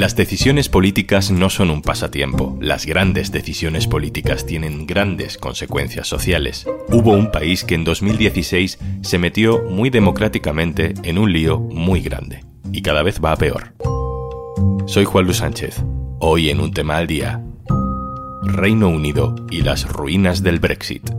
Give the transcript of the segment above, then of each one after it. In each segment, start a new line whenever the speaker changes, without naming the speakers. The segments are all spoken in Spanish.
Las decisiones políticas no son un pasatiempo. Las grandes decisiones políticas tienen grandes consecuencias sociales. Hubo un país que en 2016 se metió muy democráticamente en un lío muy grande. Y cada vez va peor. Soy Juan Luis Sánchez. Hoy en un tema al día. Reino Unido y las ruinas del Brexit.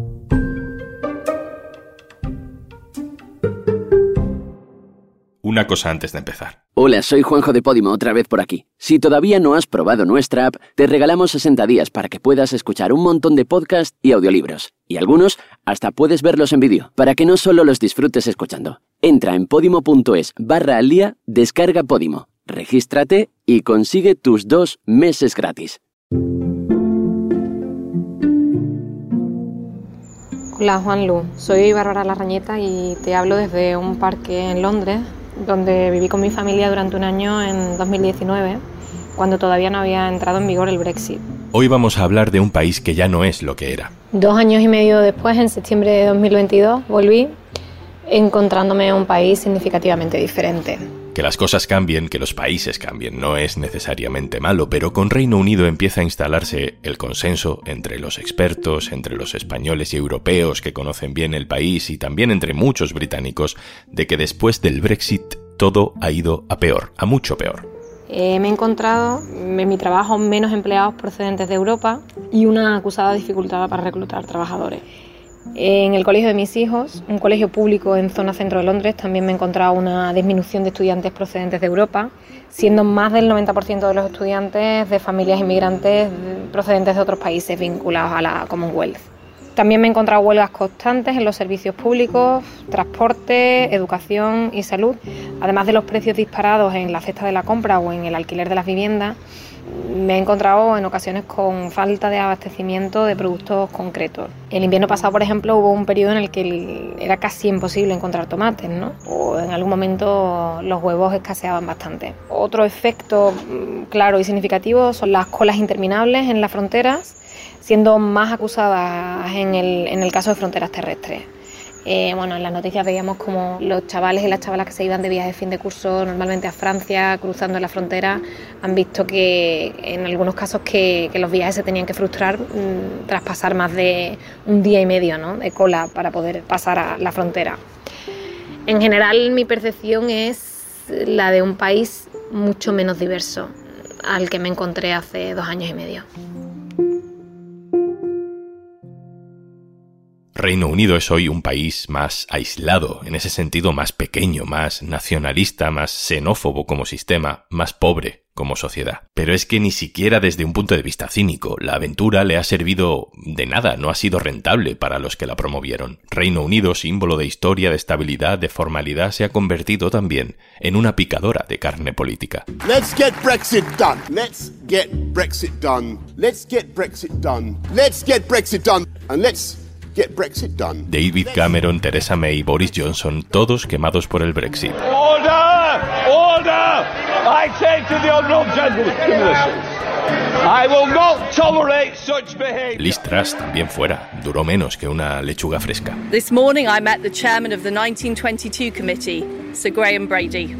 Una cosa antes de empezar.
Hola, soy Juanjo de Podimo, otra vez por aquí. Si todavía no has probado nuestra app, te regalamos 60 días para que puedas escuchar un montón de podcasts y audiolibros. Y algunos hasta puedes verlos en vídeo, para que no solo los disfrutes escuchando. Entra en podimo.es barra al día, descarga Podimo, regístrate y consigue tus dos meses gratis.
Hola Juan Lu, soy Bárbara Larrañeta y te hablo desde un parque en Londres donde viví con mi familia durante un año en 2019, cuando todavía no había entrado en vigor el Brexit.
Hoy vamos a hablar de un país que ya no es lo que era.
Dos años y medio después, en septiembre de 2022, volví encontrándome un país significativamente diferente.
Que las cosas cambien, que los países cambien, no es necesariamente malo, pero con Reino Unido empieza a instalarse el consenso entre los expertos, entre los españoles y europeos que conocen bien el país y también entre muchos británicos, de que después del Brexit todo ha ido a peor, a mucho peor.
Eh, me he encontrado en mi trabajo menos empleados procedentes de Europa y una acusada dificultad para reclutar trabajadores. En el colegio de mis hijos, un colegio público en zona centro de Londres, también me he encontrado una disminución de estudiantes procedentes de Europa, siendo más del 90% de los estudiantes de familias inmigrantes procedentes de otros países vinculados a la Commonwealth. También me he encontrado huelgas constantes en los servicios públicos, transporte, educación y salud, además de los precios disparados en la cesta de la compra o en el alquiler de las viviendas me he encontrado en ocasiones con falta de abastecimiento de productos concretos. El invierno pasado, por ejemplo, hubo un periodo en el que era casi imposible encontrar tomates, ¿no? O en algún momento los huevos escaseaban bastante. Otro efecto mm, claro y significativo son las colas interminables en las fronteras, siendo más acusadas en el, en el caso de fronteras terrestres. Eh, bueno, en las noticias veíamos como los chavales y las chavalas que se iban de viaje de fin de curso normalmente a Francia, cruzando la frontera, han visto que en algunos casos que, los viajes se tenían que frustrar mm, tras pasar más de un día y medio ¿no? de cola para poder pasar a la frontera. En general mi percepción es la de un país mucho menos diverso al que me encontré hace dos años y medio.
Reino Unido es hoy un país más aislado, en ese sentido más pequeño, más nacionalista, más xenófobo como sistema, más pobre como sociedad. Pero es que ni siquiera desde un punto de vista cínico, la aventura le ha servido de nada, no ha sido rentable para los que la promovieron. Reino Unido, símbolo de historia, de estabilidad, de formalidad, se ha convertido también en una picadora de carne política.
Let's get Brexit done. Let's get Brexit done. Let's get Brexit done. Let's get Brexit done.
David Cameron, Theresa May, y Boris Johnson, todos quemados por el Brexit.
Order! Order! I take to the honourable gentleman. I will not tolerate such behavior.
Liz Truss también fuera, duró menos que una lechuga fresca.
This morning I met the chairman of the 1922 committee, Sir Graham Brady.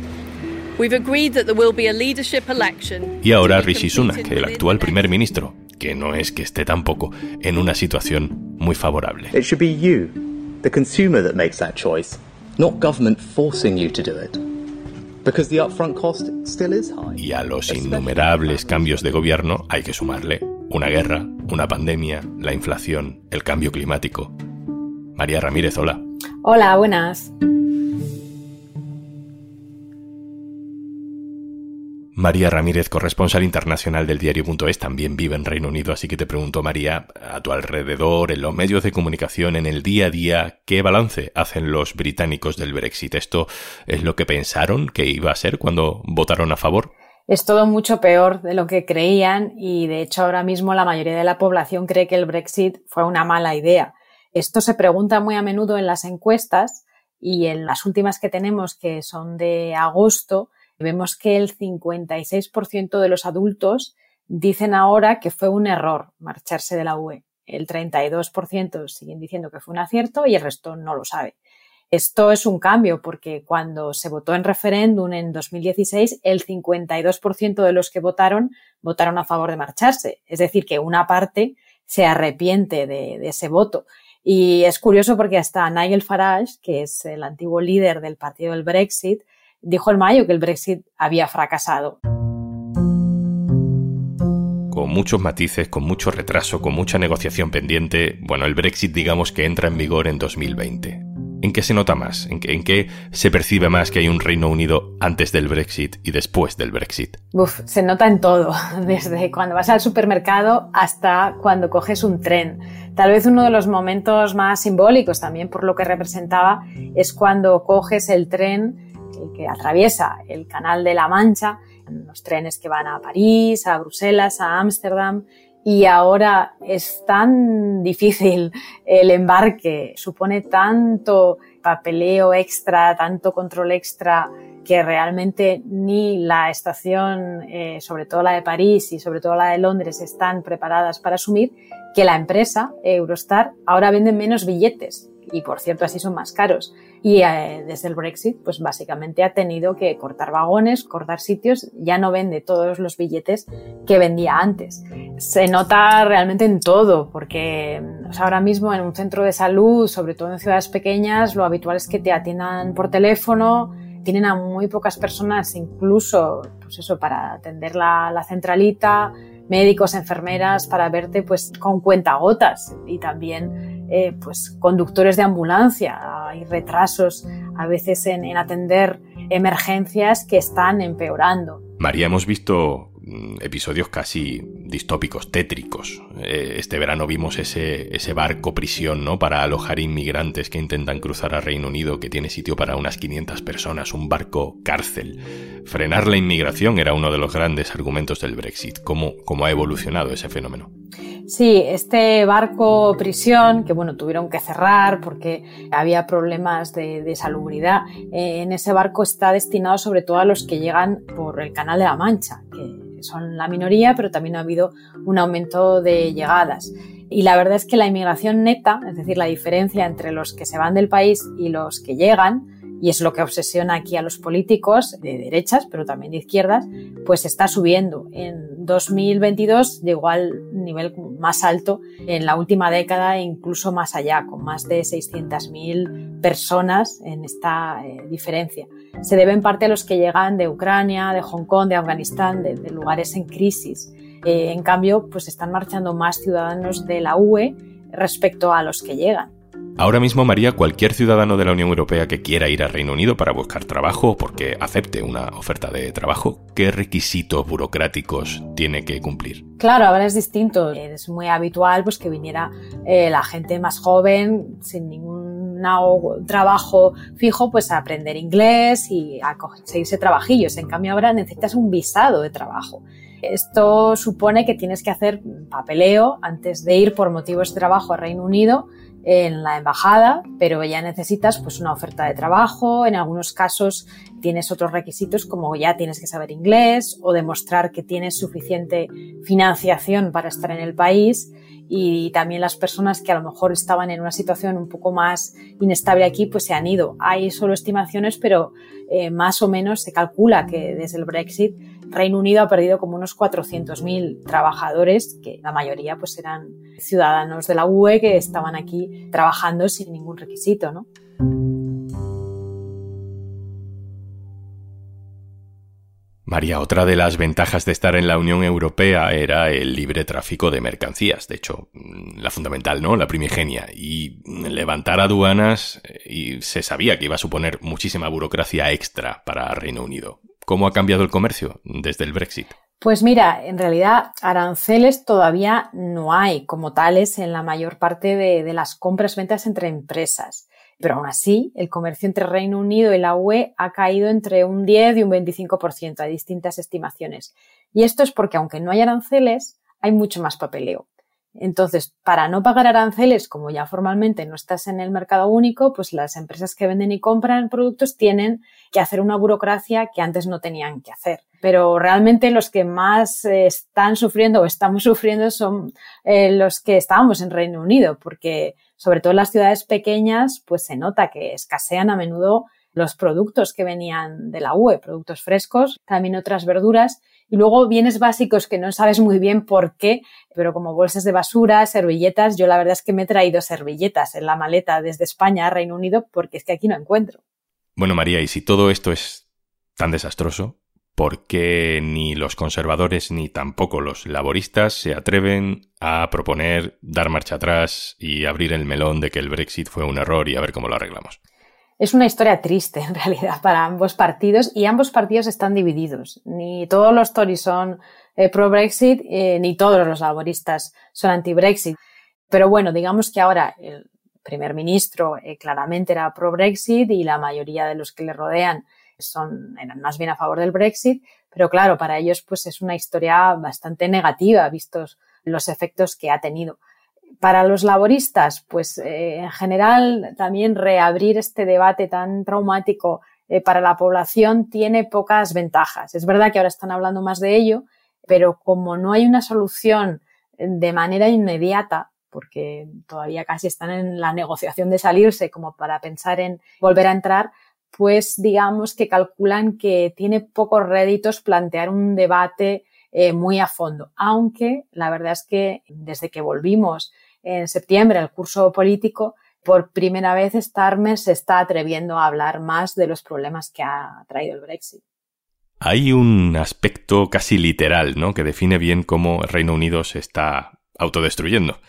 We've agreed that there will be a leadership election.
Y ahora Rishi Sunak, el actual primer ministro, que no es que esté tampoco en una situación muy favorable.
It should be you, the consumer that makes that choice, not government forcing you to do it. Because the upfront cost still is high.
Y a los innumerables cambios de gobierno hay que sumarle una guerra, una pandemia, la inflación, el cambio climático. María Ramírez, hola.
Hola, buenas.
María Ramírez, corresponsal internacional del diario.es, también vive en Reino Unido, así que te pregunto, María, a tu alrededor, en los medios de comunicación, en el día a día, ¿qué balance hacen los británicos del Brexit? ¿Esto es lo que pensaron que iba a ser cuando votaron a favor?
Es todo mucho peor de lo que creían y, de hecho, ahora mismo la mayoría de la población cree que el Brexit fue una mala idea. Esto se pregunta muy a menudo en las encuestas y en las últimas que tenemos, que son de agosto, vemos que el 56% de los adultos dicen ahora que fue un error marcharse de la UE. El 32% siguen diciendo que fue un acierto y el resto no lo sabe. Esto es un cambio porque cuando se votó en referéndum en 2016, el 52% de los que votaron votaron a favor de marcharse. Es decir, que una parte se arrepiente de, de ese voto. Y es curioso porque hasta Nigel Farage, que es el antiguo líder del partido del Brexit, dijo en mayo que el Brexit había fracasado.
Con muchos matices, con mucho retraso, con mucha negociación pendiente, bueno, el Brexit digamos que entra en vigor en 2020. ¿En qué se nota más? ¿En qué, se percibe más que hay un Reino Unido antes del Brexit y después del Brexit?
Uf, se nota en todo, desde cuando vas al supermercado hasta cuando coges un tren. Tal vez uno de los momentos más simbólicos también por lo que representaba es cuando coges el tren que atraviesa el Canal de la Mancha, los trenes que van a París, a Bruselas, a Ámsterdam, y ahora es tan difícil el embarque, supone tanto papeleo extra, tanto control extra, que realmente ni la estación, eh, sobre todo la de París y sobre todo la de Londres, están preparadas para asumir que la empresa Eurostar ahora vende menos billetes y por cierto así son más caros. Y eh, desde el Brexit, pues básicamente ha tenido que cortar vagones, cortar sitios, ya no vende todos los billetes que vendía antes. Se nota realmente en todo, porque ahora mismo en un centro de salud, sobre todo en ciudades pequeñas, lo habitual es que te atiendan por teléfono, tienen a muy pocas personas, incluso, pues eso, para atender la, la centralita, médicos, enfermeras, para verte pues con cuentagotas y también eh, pues conductores de ambulancia. Hay retrasos a veces en, en atender emergencias que están empeorando.
María, hemos visto episodios casi distópicos, tétricos. Eh, este verano vimos ese, ese barco prisión, ¿no? Para alojar inmigrantes que intentan cruzar a Reino Unido, que tiene sitio para unas 500 personas, un barco cárcel. Frenar la inmigración era uno de los grandes argumentos del Brexit. ¿Cómo, cómo ha evolucionado ese fenómeno?
Sí, este barco prisión, que bueno, tuvieron que cerrar porque había problemas de, salubridad, eh, en ese barco está destinado sobre todo a los que llegan por el Canal de la Mancha, son la minoría, pero también ha habido un aumento de llegadas. Y la verdad es que la inmigración neta, es decir, la diferencia entre los que se van del país y los que llegan, y es lo que obsesiona aquí a los políticos de derechas, pero también de izquierdas, pues está subiendo. En 2022 llegó al nivel más alto en la última década e incluso más allá, con más de 600.000 personas en esta eh, diferencia. Se debe en parte a los que llegan de Ucrania, de Hong Kong, de Afganistán, de, lugares en crisis. Eh, en cambio, pues están marchando más ciudadanos de la UE respecto a los que llegan.
Ahora mismo, María, cualquier ciudadano de la Unión Europea que quiera ir al Reino Unido para buscar trabajo o porque acepte una oferta de trabajo, ¿qué requisitos burocráticos tiene que cumplir?
Claro, ahora es distinto. Es muy habitual pues, que viniera eh, la gente más joven sin ningún trabajo fijo, pues a aprender inglés y a conseguirse trabajillos. En cambio, ahora necesitas un visado de trabajo. Esto supone que tienes que hacer papeleo antes de ir por motivos de trabajo a Reino Unido en la embajada, pero ya necesitas pues una oferta de trabajo, en algunos casos tienes otros requisitos como ya tienes que saber inglés o demostrar que tienes suficiente financiación para estar en el país y también las personas que a lo mejor estaban en una situación un poco más inestable aquí pues se han ido. Hay solo estimaciones, pero eh, más o menos se calcula que desde el Brexit Reino Unido ha perdido como unos 400.000 trabajadores, que la mayoría pues eran ciudadanos de la UE que estaban aquí trabajando sin ningún requisito, ¿no?
María, otra de las ventajas de estar en la Unión Europea era el libre tráfico de mercancías, de hecho, la fundamental, ¿no? La primigenia. Y levantar aduanas eh, y se sabía que iba a suponer muchísima burocracia extra para Reino Unido. ¿Cómo ha cambiado el comercio desde el Brexit?
Pues mira, en realidad aranceles todavía no hay como tales en la mayor parte de, las compras-ventas entre empresas. Pero aún así, el comercio entre Reino Unido y la UE ha caído entre un 10 y un 25%, a distintas estimaciones. Y esto es porque, aunque no hay aranceles, hay mucho más papeleo. Entonces, para no pagar aranceles, como ya formalmente no estás en el mercado único, pues las empresas que venden y compran productos tienen que hacer una burocracia que antes no tenían que hacer. Pero realmente los que más eh, están sufriendo o estamos sufriendo son eh, los que estábamos en Reino Unido, porque sobre todo en las ciudades pequeñas, pues se nota que escasean a menudo los productos que venían de la UE, productos frescos, también otras verduras y luego bienes básicos que no sabes muy bien por qué, pero como bolsas de basura, servilletas, yo la verdad es que me he traído servilletas en la maleta desde España a Reino Unido porque es que aquí no encuentro.
Bueno, María, y si todo esto es tan desastroso, ¿por qué ni los conservadores ni tampoco los laboristas se atreven a proponer dar marcha atrás y abrir el melón de que el Brexit fue un error y a ver cómo lo arreglamos?
Es una historia triste, en realidad, para ambos partidos y ambos partidos están divididos. Ni todos los Tories son eh, pro-Brexit, eh, ni todos los laboristas son anti-Brexit. Pero bueno, digamos que ahora el primer ministro eh, claramente era pro-Brexit y la mayoría de los que le rodean son, eran más bien a favor del Brexit. Pero claro, para ellos pues es una historia bastante negativa, vistos los efectos que ha tenido. Para los laboristas, pues eh, en general también reabrir este debate tan traumático eh, para la población tiene pocas ventajas. Es verdad que ahora están hablando más de ello, pero como no hay una solución de manera inmediata, porque todavía casi están en la negociación de salirse como para pensar en volver a entrar, pues digamos que calculan que tiene pocos réditos plantear un debate eh, muy a fondo. Aunque la verdad es que desde que volvimos en septiembre el curso político, por primera vez Starmer se está atreviendo a hablar más de los problemas que ha traído el Brexit.
Hay un aspecto casi literal, ¿no? Que define bien cómo el Reino Unido se está autodestruyendo.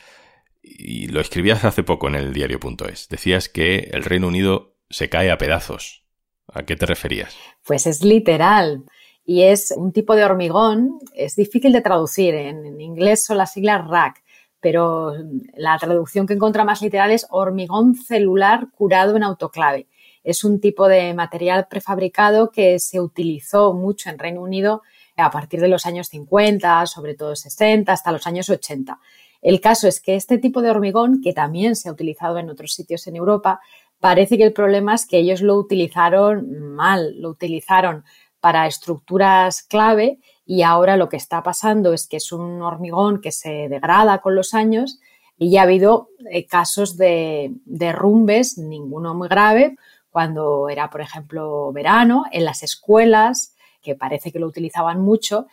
Y lo escribías hace poco en el diario.es. Decías que el Reino Unido se cae a pedazos. ¿A qué te referías?
Pues es literal. Y es un tipo de hormigón, es difícil de traducir. En, en inglés son las siglas RAC, pero la traducción que encuentra más literal es hormigón celular curado en autoclave. Es un tipo de material prefabricado que se utilizó mucho en Reino Unido a partir de los años 50, sobre todo 60, hasta los años 80. El caso es que este tipo de hormigón, que también se ha utilizado en otros sitios en Europa, parece que el problema es que ellos lo utilizaron mal, lo utilizaron para estructuras clave y ahora lo que está pasando es que es un hormigón que se degrada con los años y ya ha habido eh, casos de derrumbes, ninguno muy grave, cuando era, por ejemplo, verano, en las escuelas, que parece que lo utilizaban mucho.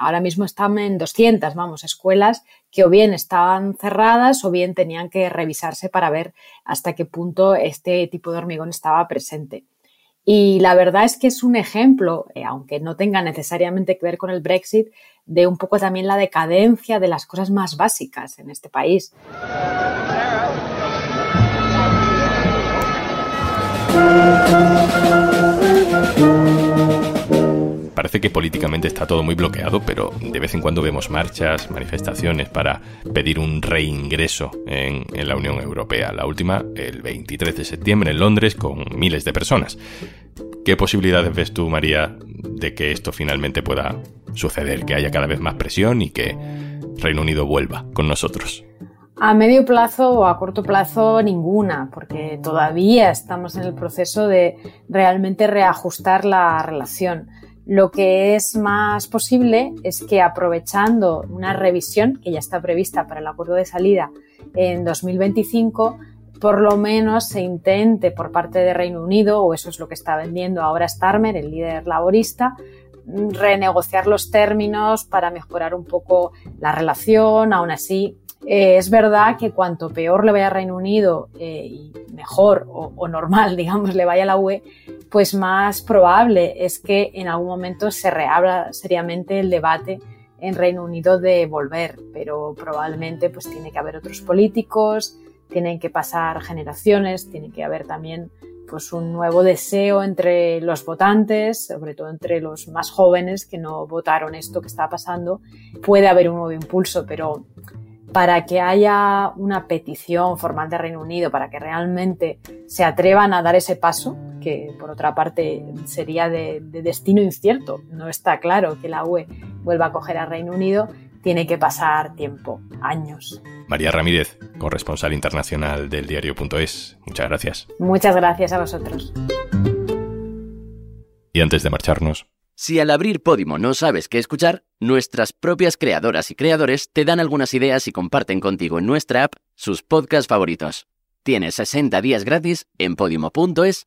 Ahora mismo están en 200, vamos, escuelas que o bien estaban cerradas o bien tenían que revisarse para ver hasta qué punto este tipo de hormigón estaba presente. Y la verdad es que es un ejemplo, eh, aunque no tenga necesariamente que ver con el Brexit, de un poco también la decadencia de las cosas más básicas en este país.
Parece que políticamente está todo muy bloqueado, pero de vez en cuando vemos marchas, manifestaciones para pedir un reingreso en, la Unión Europea. La última, el 23 de septiembre en Londres, con miles de personas. ¿Qué posibilidades ves tú, María, de que esto finalmente pueda suceder, que haya cada vez más presión y que Reino Unido vuelva con nosotros?
A medio plazo o a corto plazo ninguna, porque todavía estamos en el proceso de realmente reajustar la relación. Lo que es más posible es que aprovechando una revisión que ya está prevista para el acuerdo de salida en 2025, por lo menos se intente por parte de Reino Unido, o eso es lo que está vendiendo ahora Starmer, el líder laborista, renegociar los términos para mejorar un poco la relación. Aún así, eh, es verdad que cuanto peor le vaya a Reino Unido eh, y mejor o, o, normal, digamos, le vaya a la UE, pues más probable es que en algún momento se reabra seriamente el debate en Reino Unido de volver, pero probablemente pues tiene que haber otros políticos, tienen que pasar generaciones, tiene que haber también pues un nuevo deseo entre los votantes, sobre todo entre los más jóvenes que no votaron esto que está pasando. Puede haber un nuevo impulso, pero para que haya una petición formal de Reino Unido, para que realmente se atrevan a dar ese paso, que por otra parte sería de, de, destino incierto. No está claro que la UE vuelva a coger a Reino Unido, tiene que pasar tiempo, años.
María Ramírez, corresponsal internacional del diario.es, muchas gracias.
Muchas gracias a vosotros.
Y antes de marcharnos,
si al abrir Podimo no sabes qué escuchar, nuestras propias creadoras y creadores te dan algunas ideas y comparten contigo en nuestra app sus podcasts favoritos. Tienes 60 días gratis en podimo.es